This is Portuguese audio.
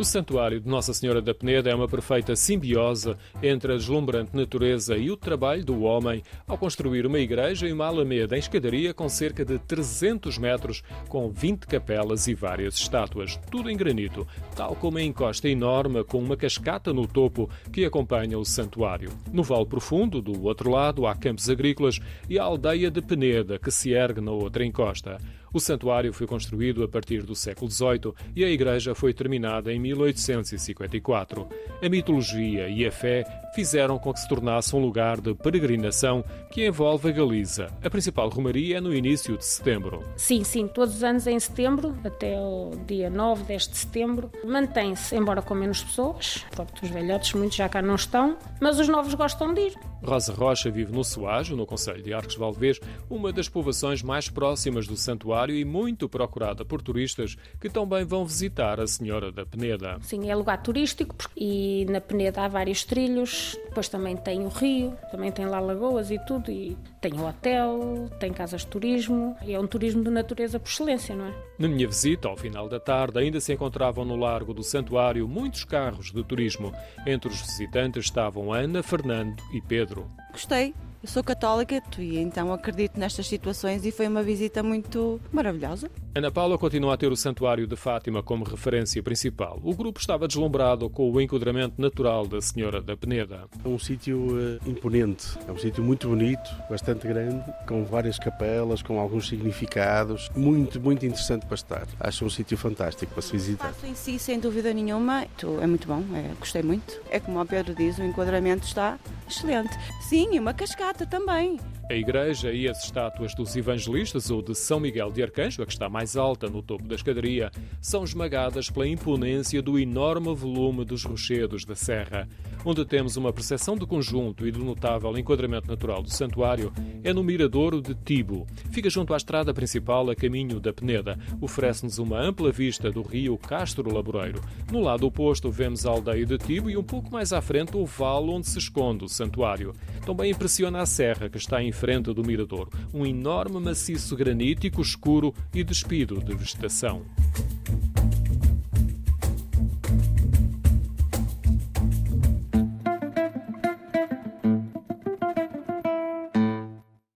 O Santuário de Nossa Senhora da Peneda é uma perfeita simbiose entre a deslumbrante natureza e o trabalho do homem ao construir uma igreja e uma alameda em escadaria com cerca de 300 metros, com 20 capelas e várias estátuas, tudo em granito, tal como a encosta enorme com uma cascata no topo que acompanha o santuário. No Vale Profundo, do outro lado, há campos agrícolas e a aldeia de Peneda, que se ergue na outra encosta. O santuário foi construído a partir do século XVIII e a igreja foi terminada em 1854. A mitologia e a fé fizeram com que se tornasse um lugar de peregrinação que envolve a Galiza. A principal romaria é no início de setembro. Sim, sim, todos os anos em setembro, até o dia 9, 10 de setembro, mantém-se, embora com menos pessoas, porque os velhotes muitos já cá não estão, mas os novos gostam de ir. Rosa Rocha vive no Soajo, no Conselho de Arcos Valdevez, uma das povoações mais próximas do santuário e muito procurada por turistas que também vão visitar a Senhora da Peneda. Sim, é lugar turístico e na Peneda há vários trilhos, depois também tem o rio, também tem lá lagoas e tudo, e tem o hotel, tem casas de turismo, e é um turismo de natureza por excelência, não é? Na minha visita, ao final da tarde, ainda se encontravam no largo do santuário muitos carros de turismo. Entre os visitantes estavam Ana, Fernando e Pedro. Gostei. Eu sou católica e então acredito nestas situações e foi uma visita muito maravilhosa. Ana Paula continua a ter o Santuário de Fátima como referência principal. O grupo estava deslumbrado com o enquadramento natural da Senhora da Peneda. É um sítio uh, imponente, é um sítio muito bonito, bastante grande, com várias capelas, com alguns significados. Muito, muito interessante para estar. Acho um sítio fantástico para se visitar. O espaço em si, sem dúvida nenhuma, é muito bom, é, gostei muito. É como o Pedro diz, o enquadramento está excelente. Sim, e uma cascata também. A igreja e as estátuas dos evangelistas ou de São Miguel de Arcanjo, a que está mais alta no topo da escadaria, são esmagadas pela imponência do enorme volume dos rochedos da serra. Onde temos uma percepção de conjunto e do notável enquadramento natural do santuário é no Miradouro de Tibo. Fica junto à estrada principal a caminho da Peneda. Oferece-nos uma ampla vista do rio Castro Laboreiro. No lado oposto vemos a aldeia de Tibo e um pouco mais à frente o vale onde se esconde o santuário. Também impressiona a serra que está em frente do mirador, um enorme maciço granítico escuro e despido de vegetação.